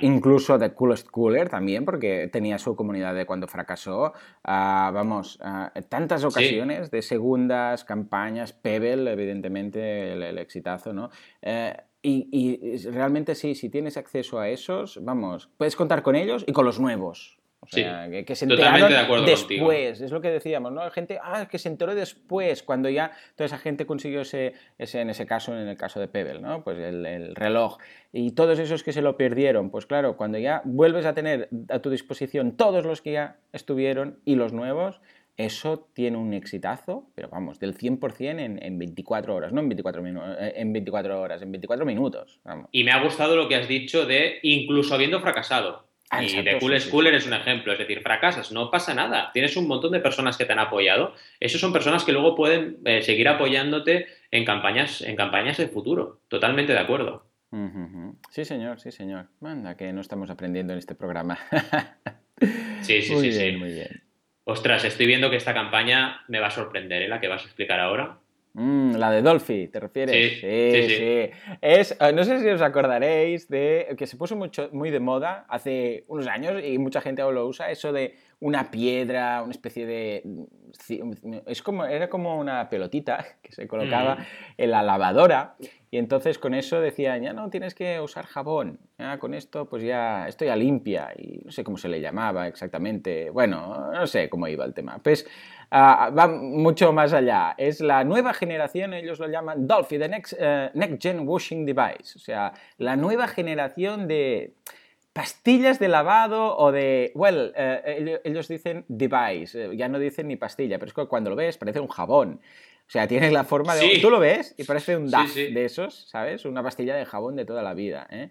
incluso de Coolest Cooler también, porque tenía su comunidad de cuando fracasó. vamos, tantas ocasiones de segundas campañas, Pebble, evidentemente, el, exitazo, ¿no? Y, realmente sí, si tienes acceso a esos, vamos, puedes contar con ellos y con los nuevos. O sea, que, se enteraron después, es lo que decíamos, ¿no? Gente, ah, que se enteró después, cuando ya toda esa gente consiguió ese, ese en ese caso, en el caso de Pebble, ¿no? Pues el, el, reloj. Y todos esos que se lo perdieron, pues claro, cuando ya vuelves a tener a tu disposición todos los que ya estuvieron y los nuevos, eso tiene un exitazo, pero vamos, del 100% en, en 24 horas, no en 24, minutos, eh, en 24 horas, en 24 minutos. Y me ha gustado lo que has dicho de incluso habiendo fracasado. Ah, y de Cool Schooler es un ejemplo, es decir, fracasas, no pasa nada, tienes un montón de personas que te han apoyado, esos son personas que luego pueden eh, seguir apoyándote en campañas, en campañas de futuro, totalmente de acuerdo. Sí, señor, sí, señor. Manda, que no estamos aprendiendo en este programa. sí, sí, sí, sí. Muy bien. Ostras, estoy viendo que esta campaña me va a sorprender, ¿eh? La que vas a explicar ahora. Mm, la de Dolphy, ¿te refieres? Sí, sí, sí. Es, eh, no sé si os acordaréis de que se puso mucho, muy de moda hace unos años y mucha gente aún lo usa, eso de una piedra, una especie de... Es como, era como una pelotita que se colocaba mm. en la lavadora y entonces con eso decían, ya no tienes que usar jabón, con esto pues ya, esto ya limpia y no sé cómo se le llamaba exactamente, bueno, no sé cómo iba el tema. Pues ah, va mucho más allá, es la nueva generación, ellos lo llaman Dolphy, the next, eh, next Gen Washing Device, o sea, la nueva generación de pastillas de lavado o de, well, eh, ellos dicen device, eh, ya no dicen ni pastilla, pero es que cuando lo ves parece un jabón. O sea, tiene la forma de... Tú lo ves y parece un DAF de esos, ¿sabes? Una pastilla de jabón de toda la vida. ¿eh?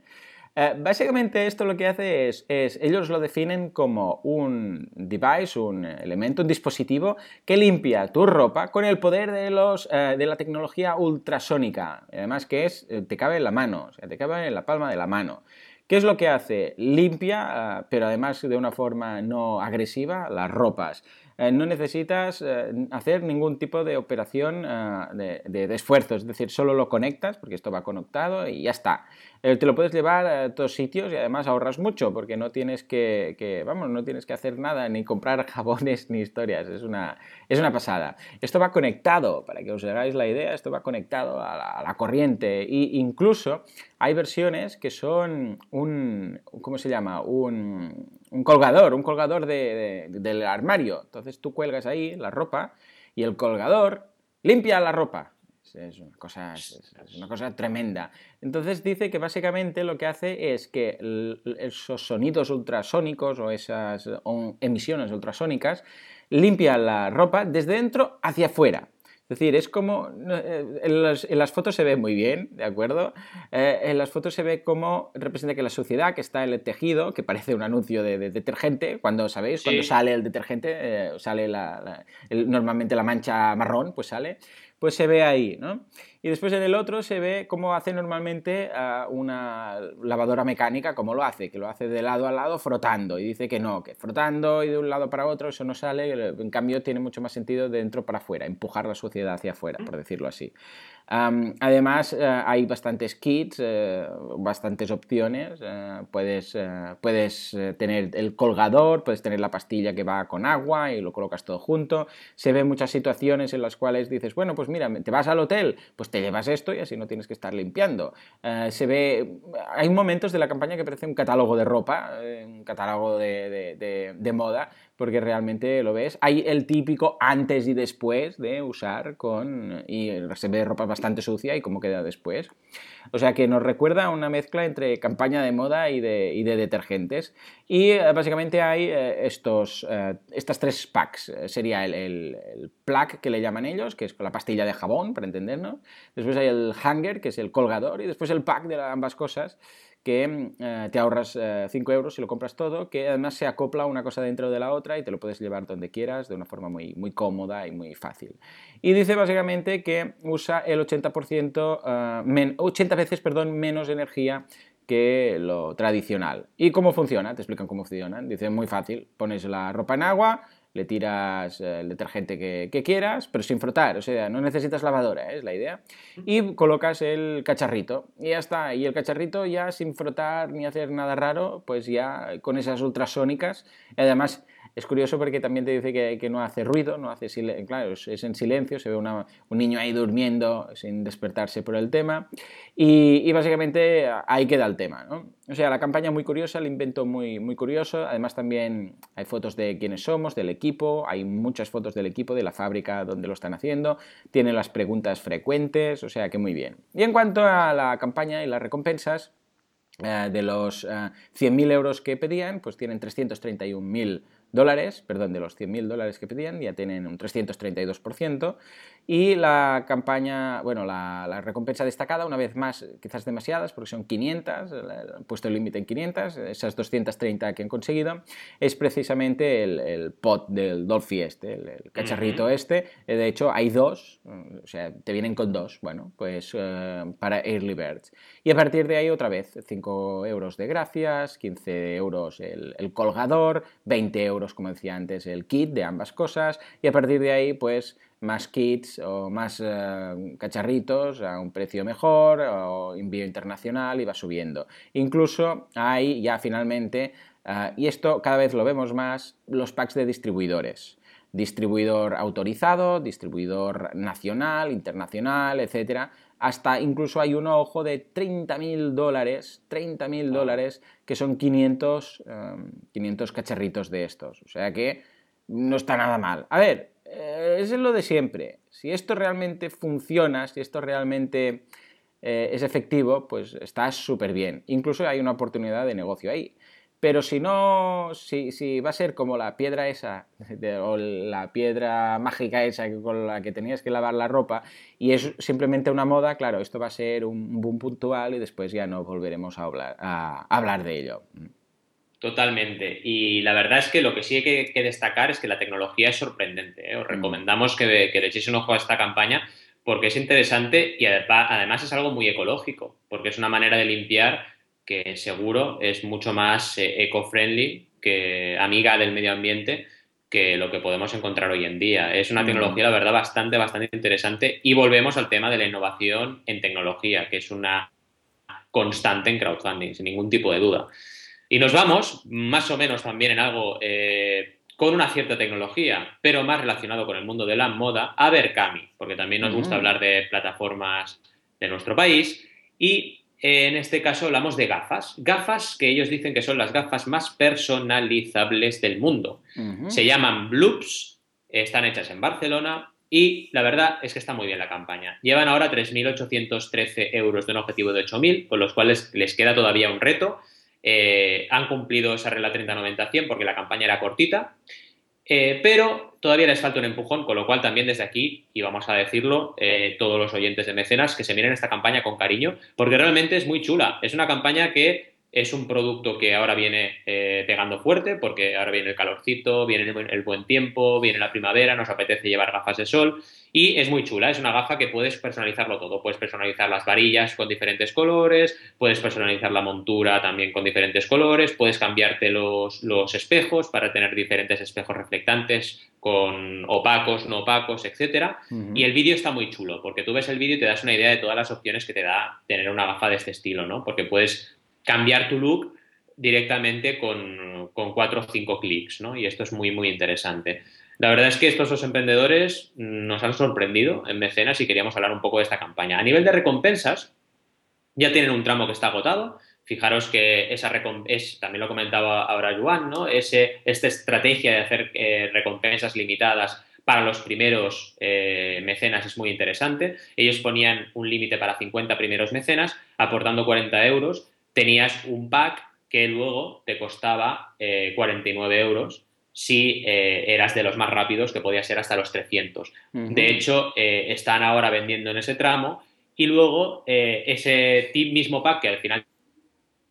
básicamente esto lo que hace es, es, ellos lo definen como un device, un elemento, un dispositivo que limpia tu ropa con el poder de, los, de la tecnología ultrasónica. Además que es, te cabe en la mano, o sea, te cabe en la palma de la mano. ¿Qué es lo que hace? Limpia, ah, pero además de una forma no agresiva, las ropas. Eh, no necesitas eh, hacer ningún tipo de operación ah, de, esfuerzo, es decir, solo lo conectas, porque esto va conectado y ya está. Eh, te lo puedes llevar a todos sitios y además ahorras mucho porque no tienes que, vamos, no tienes que hacer nada, ni comprar jabones ni historias. Es una, es una pasada. Esto va conectado, para que os hagáis la idea, esto va conectado a la, corriente. E incluso hay versiones que son un, ¿cómo se llama? Un, colgador, un colgador del armario. Entonces tú cuelgas ahí la ropa y el colgador limpia la ropa es una cosa, es, una cosa tremenda. Entonces dice que básicamente lo que hace es que esos sonidos ultrasónicos o esas emisiones ultrasónicas limpian la ropa desde dentro hacia afuera. Es decir, es como. Eh, en las, fotos se ve muy bien, ¿de acuerdo? Eh, en las fotos se ve cómo representa que la suciedad que está en el tejido, que parece un anuncio de, detergente, cuando sabéis, cuando sale el detergente, eh, sale normalmente la mancha marrón, pues sale pues se ve ahí, ¿no? Y después en el otro se ve cómo hace normalmente una lavadora mecánica, cómo lo hace, que lo hace de lado a lado frotando. Y dice que no, que frotando y de un lado para otro eso no sale. En cambio tiene mucho más sentido de dentro para afuera, empujar la suciedad hacia afuera, por decirlo así además, eh, hay bastantes kits, eh, bastantes opciones. Eh, puedes, puedes tener el colgador, puedes tener la pastilla que va con agua y lo colocas todo junto. Se ven muchas situaciones en las cuales dices, bueno, pues mira, te vas al hotel, pues te llevas esto y así no tienes que estar limpiando. se ve, hay momentos de la campaña que parece un catálogo de ropa, un catálogo de, de moda, porque realmente lo ves. Hay el típico antes y después de usar con... y se ve ropa bastante sucia y cómo queda después. O sea que nos recuerda una mezcla entre campaña de moda y de, y de detergentes. Y eh, básicamente hay eh, estos, eh, estas tres packs. Sería el, el, el, plug que le llaman ellos, que es la pastilla de jabón, para entendernos. Después hay el hanger, que es el colgador. Y después el pack de ambas cosas, que eh, te ahorras 5 eh, euros si lo compras todo, que además se acopla una cosa dentro de la otra y te lo puedes llevar donde quieras de una forma muy, muy cómoda y muy fácil. Y dice básicamente que usa el 80%, 80 eh, veces perdón, menos energía que lo tradicional. ¿Y cómo funciona? Te explican cómo funciona. Dice muy fácil, pones la ropa en agua, le tiras eh, el detergente que, quieras, pero sin frotar, o sea, no necesitas lavadora, ¿eh? es la idea, y colocas el cacharrito, y ya está, y el cacharrito ya sin frotar ni hacer nada raro, pues ya con esas ultrasónicas, además es curioso porque también te dice que, no hace ruido, no hace claro, es, en silencio, se ve un niño ahí durmiendo sin despertarse por el tema y, básicamente ahí queda el tema. ¿no? O sea, la campaña muy curiosa, el invento muy, muy curioso, además también hay fotos de quiénes somos, del equipo, hay muchas fotos del equipo, de la fábrica donde lo están haciendo, tiene las preguntas frecuentes, o sea que muy bien. Y en cuanto a la campaña y las recompensas, eh, de los 100.000 eh, euros que pedían, pues tienen 331.000 dólares, perdón, de los 100.000 dólares que pedían, ya tienen un 332%. Y la campaña, bueno, la, recompensa destacada, una vez más, quizás demasiadas, porque son 500, han puesto el límite en 500, esas 230 que han conseguido, es precisamente el, pot del Dolphy este, el, cacharrito este. Eh, de hecho, hay dos, o sea, te vienen con dos, bueno, pues eh, para Early Birds. Y a partir de ahí, otra vez, 5 euros de gracias, 15 euros el, el colgador, 20 euros, como decía antes, el kit de ambas cosas, y a partir de ahí, pues más kits o más eh, cacharritos a un precio mejor o envío internacional y va subiendo. Incluso hay ya finalmente, eh, y esto cada vez lo vemos más, los packs de distribuidores. Distribuidor autorizado, distribuidor nacional, internacional, etc. Hasta incluso hay uno, ojo, de 30.000 dólares, 30.000 dólares, que son 500, 500 eh, cacharritos de estos. O sea que no está nada mal. A ver, eh, es lo de siempre. Si esto realmente funciona, si esto realmente eh, es efectivo, pues está súper bien. Incluso hay una oportunidad de negocio ahí. Pero si no, si, va a ser como la piedra esa, o la piedra mágica esa con la que tenías que lavar la ropa, y es simplemente una moda, claro, esto va a ser un boom puntual y después ya no volveremos a hablar, a hablar de ello. Totalmente. Y la verdad es que lo que sí hay que, destacar es que la tecnología es sorprendente. ¿eh? Os mm. recomendamos que, le echéis un ojo a esta campaña porque es interesante y además es algo muy ecológico, porque es una manera de limpiar que seguro es mucho más eh, eco-friendly, que amiga del medio ambiente, que lo que podemos encontrar hoy en día. Es una mm. tecnología, la verdad, bastante, bastante interesante. Y volvemos al tema de la innovación en tecnología, que es una constante en crowdfunding, sin ningún tipo de duda. Y nos vamos, más o menos también en algo eh, con una cierta tecnología, pero más relacionado con el mundo de la moda, a Berkami, porque también nos gusta hablar de plataformas de nuestro país. Y en este caso hablamos de gafas. Gafas que ellos dicen que son las gafas más personalizables del mundo. Se llaman Bloops, están hechas en Barcelona y la verdad es que está muy bien la campaña. Llevan ahora 3.813 euros de un objetivo de 8.000, con los cuales les queda todavía un reto eh, han cumplido esa regla 30-90-100 porque la campaña era cortita, eh, pero todavía les falta un empujón, con lo cual también desde aquí, y vamos a decirlo, eh, todos los oyentes de mecenas, que se miren esta campaña con cariño, porque realmente es muy chula. Es una campaña que es un producto que ahora viene eh, pegando fuerte porque ahora viene el calorcito, viene el buen tiempo, viene la primavera, nos apetece llevar gafas de sol y es muy chula, es una gafa que puedes personalizarlo todo, puedes personalizar las varillas con diferentes colores, puedes personalizar la montura también con diferentes colores, puedes cambiarte los, los espejos para tener diferentes espejos reflectantes con opacos, no opacos, etcétera. Y el vídeo está muy chulo porque tú ves el vídeo y te das una idea de todas las opciones que te da tener una gafa de este estilo, ¿no? Porque puedes cambiar tu look directamente con, cuatro o cinco clics, ¿no? Y esto es muy, muy interesante. La verdad es que estos dos emprendedores nos han sorprendido en mecenas y queríamos hablar un poco de esta campaña. A nivel de recompensas, ya tienen un tramo que está agotado. Fijaros que esa es, también lo comentaba ahora Juan, ¿no? Ese, esta estrategia de hacer eh, recompensas limitadas para los primeros eh, mecenas es muy interesante. Ellos ponían un límite para 50 primeros mecenas, aportando 40 euros tenías un pack que luego te costaba 49 eh, euros si eh, eras de los más rápidos, que podía ser hasta los 300. De hecho, eh, están ahora vendiendo en ese tramo y luego ese mismo pack, que al final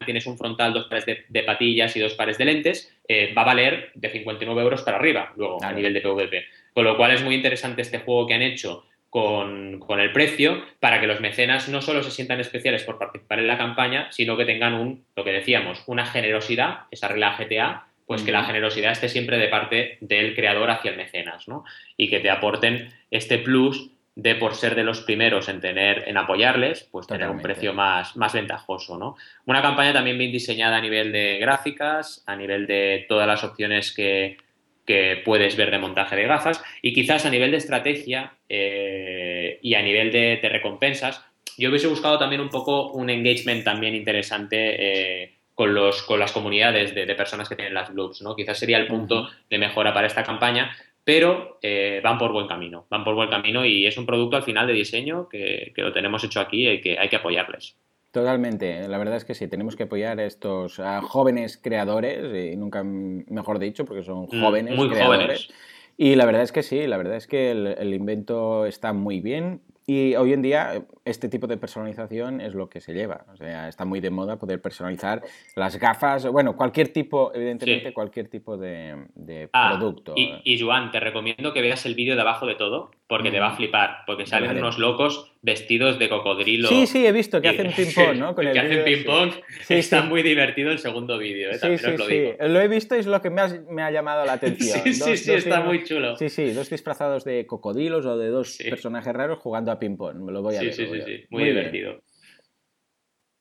tienes un frontal, dos pares de, patillas y dos pares de lentes, va a valer de 59 euros para arriba, luego a nivel de PvP. Con lo cual es muy interesante este juego que han hecho con, el precio para que los mecenas no solo se sientan especiales por participar en la campaña, sino que tengan un, lo que decíamos, una generosidad, esa regla GTA, pues que la generosidad esté siempre de parte del creador hacia el mecenas, ¿no? Y que te aporten este plus de por ser de los primeros en tener, en apoyarles, pues tener un precio más, más ventajoso, ¿no? Una campaña también bien diseñada a nivel de gráficas, a nivel de todas las opciones que, que puedes ver de montaje de gafas y quizás a nivel de estrategia eh, y a nivel de, recompensas, yo hubiese buscado también un poco un engagement también interesante eh, con, los, con las comunidades de, personas que tienen las bloops, ¿no? Quizás sería el punto de mejora para esta campaña, pero eh, van por buen camino, van por buen camino y es un producto al final de diseño que, que lo tenemos hecho aquí y que hay que apoyarles. Totalmente, la verdad es que sí, tenemos que apoyar a estos jóvenes creadores, y nunca mejor dicho, porque son mm, jóvenes creadores. Y la verdad es que sí, la verdad es que el, invento está muy bien. Y hoy en día este tipo de personalización es lo que se lleva. O sea, está muy de moda poder personalizar las gafas, bueno, cualquier tipo, evidentemente, cualquier tipo de, ah, producto. Y, y Joan, te recomiendo que veas el vídeo de abajo de todo, porque te va a flipar, porque salen unos locos vestidos de cocodrilo. Sí, sí, he visto que hacen ping-pong, ¿no? que hacen ping-pong. está muy divertido el segundo vídeo, ¿eh? sí, sí, lo sí. Lo he visto y es lo que me me ha llamado la atención. sí, sí, sí, está muy chulo. Sí, sí, dos disfrazados de cocodrilos o de dos personajes raros jugando a ping-pong. Me lo voy a ver. Sí, sí, sí, muy, divertido.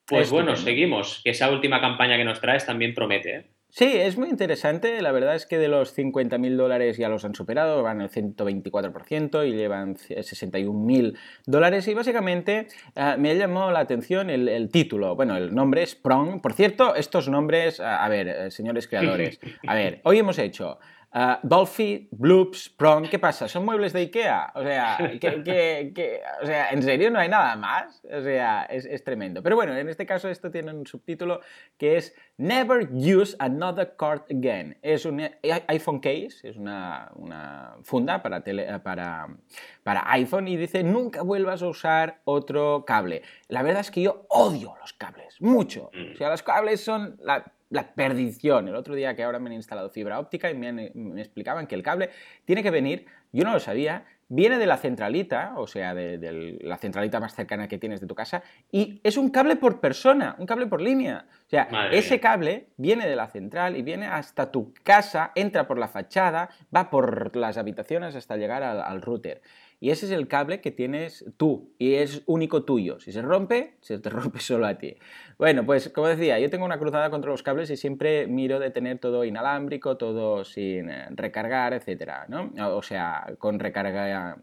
Pues bueno, seguimos. Esa última campaña que nos traes también promete, ¿eh? Sí, es muy interesante. La verdad es que de los 50.000 dólares ya los han superado, van el 124% y llevan 61.000 dólares. Y básicamente eh, me ha llamado la atención el, título. Bueno, el nombre es Prong. Por cierto, estos nombres, a ver, eh, señores creadores, a ver, hoy hemos hecho Uh, Dolphy, Bloops, Prong, ¿qué pasa? ¿Son muebles de Ikea? O sea, o sea, ¿en serio no hay nada más? O sea, es, tremendo. Pero bueno, en este caso esto tiene un subtítulo que es Never use another card again. Es un iPhone case, es una, funda para, para, para iPhone y dice nunca vuelvas a usar otro cable. La verdad es que yo odio los cables, mucho. O sea, los cables son la la perdición. El otro día que ahora me han instalado fibra óptica y me, explicaban que el cable tiene que venir, yo no lo sabía, viene de la centralita, o sea, de, la centralita más cercana que tienes de tu casa, y es un cable por persona, un cable por línea. O sea, ese cable viene de la central y viene hasta tu casa, entra por la fachada, va por las habitaciones hasta llegar al router. Y ese es el cable que tienes tú y es único tuyo. Si se rompe, se te rompe solo a ti. Bueno, pues como decía, yo tengo una cruzada contra los cables y siempre miro de tener todo inalámbrico, todo sin eh, recargar, etcétera, ¿no? O sea, con recarga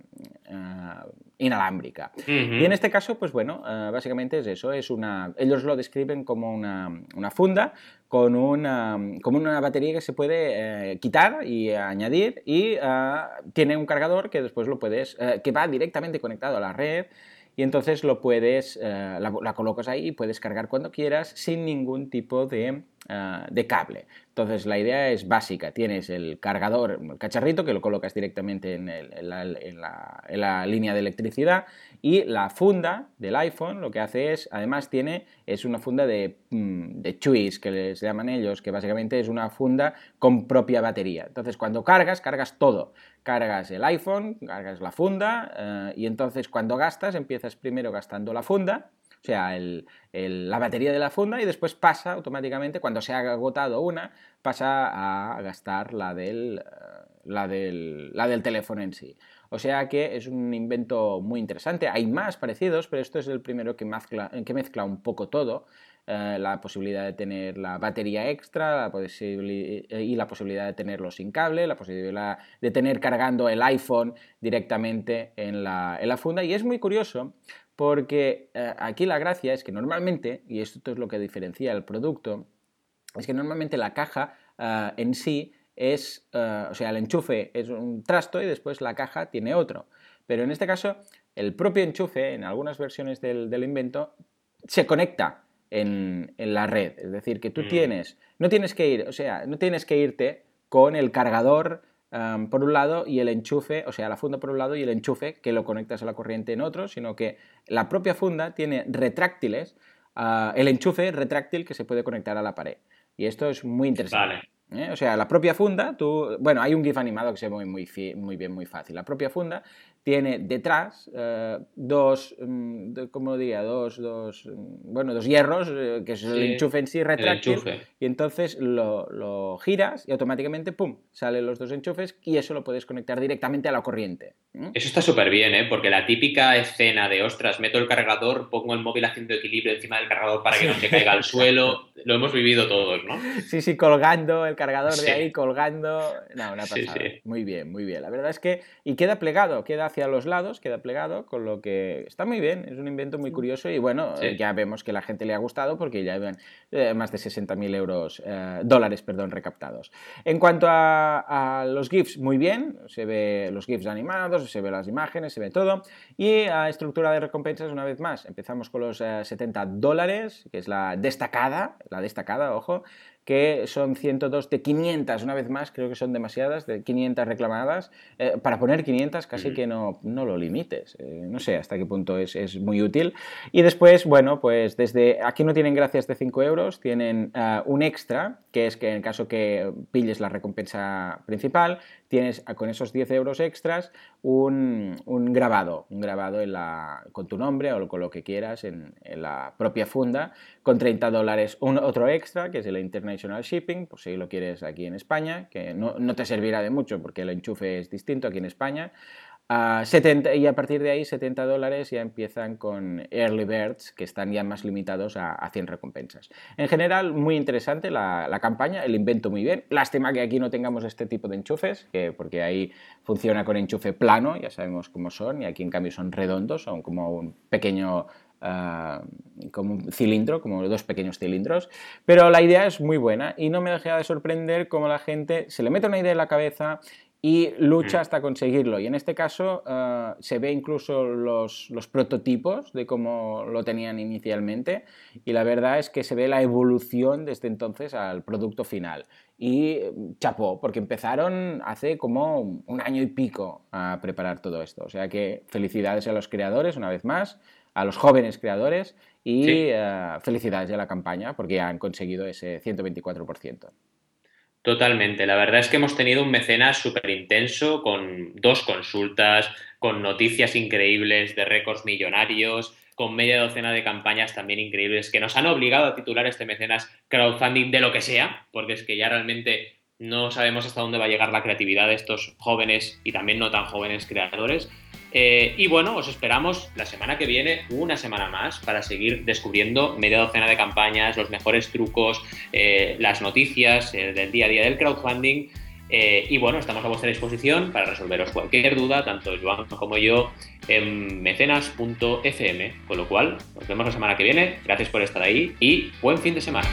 uh, inalámbrica. Y en este caso, pues bueno, uh, básicamente es eso, es una, ellos lo describen como una, una funda con una, una batería que se puede eh, quitar y añadir y tiene un cargador que después lo puedes, que va directamente conectado a la red y entonces lo puedes, la, la colocas ahí y puedes cargar cuando quieras sin ningún tipo de ah, de cable. Entonces la idea es básica, tienes el cargador, el cacharrito que lo colocas directamente en, la, línea de electricidad y la funda del iPhone lo que hace es, además tiene, es una funda de, mm, de que les llaman ellos, que básicamente es una funda con propia batería. Entonces cuando cargas, cargas todo. Cargas el iPhone, cargas la funda eh, y entonces cuando gastas empiezas primero gastando la funda o sea, la batería de la funda y después pasa automáticamente, cuando se ha agotado una, pasa a gastar la del, eh, la del, la del teléfono en sí. O sea que es un invento muy interesante. Hay más parecidos, pero esto es el primero que mezcla, que mezcla un poco todo. Eh, la posibilidad de tener la batería extra la y la posibilidad de tenerlo sin cable, la posibilidad de tener cargando el iPhone directamente en la, funda. Y es muy curioso porque eh, aquí la gracia es que normalmente, y esto es lo que diferencia el producto, es que normalmente la caja eh, en sí es, eh, o sea, el enchufe es un trasto y después la caja tiene otro. Pero en este caso, el propio enchufe, en algunas versiones del, invento, se conecta en, la red. Es decir, que tú mm. tienes, no tienes que ir, o sea, no tienes que irte con el cargador por un lado y el enchufe, o sea, la funda por un lado y el enchufe que lo conectas a la corriente en otro, sino que la propia funda tiene retráctiles, ah, el enchufe retráctil que se puede conectar a la pared. Y esto es muy interesante. ¿Eh? O sea, la propia funda, tú, bueno, hay un GIF animado que se ve muy, muy bien, muy fácil. La propia funda tiene detrás eh, dos, mm, como diría, dos, dos, mm, bueno, dos hierros, eh, que es el enchufe en sí retráctil, y entonces lo, giras y automáticamente, ¡pum!, salen los dos enchufes y eso lo puedes conectar directamente a la corriente. Eso está súper bien, ¿eh? Porque la típica escena de, ostras, meto el cargador, pongo el móvil haciendo equilibrio encima del cargador para que no se caiga al suelo, lo hemos vivido todos, ¿no? Sí, sí, colgando el cargador de ahí, colgando, no, una pasada. Muy bien, muy bien. La verdad es que, y queda plegado, queda hacia los lados, queda plegado, con lo que está muy bien, es un invento muy curioso y bueno, ya vemos que la gente le ha gustado porque ya ven eh, más de 60.000 euros, eh, dólares, perdón, recaptados. En cuanto a, los GIFs, muy bien, se ve los GIFs animados, se ve las imágenes, se ve todo. Y a estructura de recompensas, una vez más, empezamos con los 70 eh, dólares, que es la destacada, la destacada, ojo, que son 102 de 500, una vez más, creo que son demasiadas, de 500 reclamadas. Eh, para poner 500 casi que no, no lo limites, eh, no sé hasta qué punto es, es, muy útil. Y después, bueno, pues desde aquí no tienen gracias de 5 euros, tienen eh, un extra, que es que en caso que pilles la recompensa principal, tienes con esos 10 euros extras un, un grabado, un grabado con tu nombre o con lo que quieras en, en la propia funda, con 30 dólares un otro extra, que es el International Shipping, por si lo quieres aquí en España, que no, no te servirá de mucho porque el enchufe es distinto aquí en España. 70, y a partir de ahí 70 dólares ya empiezan con Early Birds, que están ya más limitados a, 100 recompensas. En general, muy interesante la, campaña, el invento muy bien. Lástima que aquí no tengamos este tipo de enchufes, que, porque ahí funciona con enchufe plano, ya sabemos cómo son, y aquí en cambio son redondos, son como un pequeño ah, como un cilindro, como dos pequeños cilindros, pero la idea es muy buena y no me deja de sorprender cómo la gente se le mete una idea en la cabeza y lucha mm. hasta conseguirlo. Y en este caso eh, se ve incluso los, prototipos de cómo lo tenían inicialmente y la verdad es que se ve la evolución desde entonces al producto final. Y chapó, porque empezaron hace como un año y pico a preparar todo esto. O sea que felicidades a los creadores una vez más, a los jóvenes creadores y eh, felicidades a la campaña porque ya han conseguido ese 124%. Totalmente. La verdad es que hemos tenido un mecenas súper intenso con dos consultas, con noticias increíbles de récords millonarios, con media docena de campañas también increíbles que nos han obligado a titular este mecenas crowdfunding de lo que sea, porque es que ya realmente no sabemos hasta dónde va a llegar la creatividad de estos jóvenes y también no tan jóvenes creadores. Eh, y bueno, os esperamos la semana que viene, una semana más, para seguir descubriendo media docena de campañas, los mejores trucos, eh, las noticias eh, del día a día del crowdfunding. y bueno, estamos a vuestra disposición para resolveros cualquier duda, tanto Joan como yo, en mecenas.fm. Con lo cual, nos vemos la semana que viene. Gracias por estar ahí y buen fin de semana.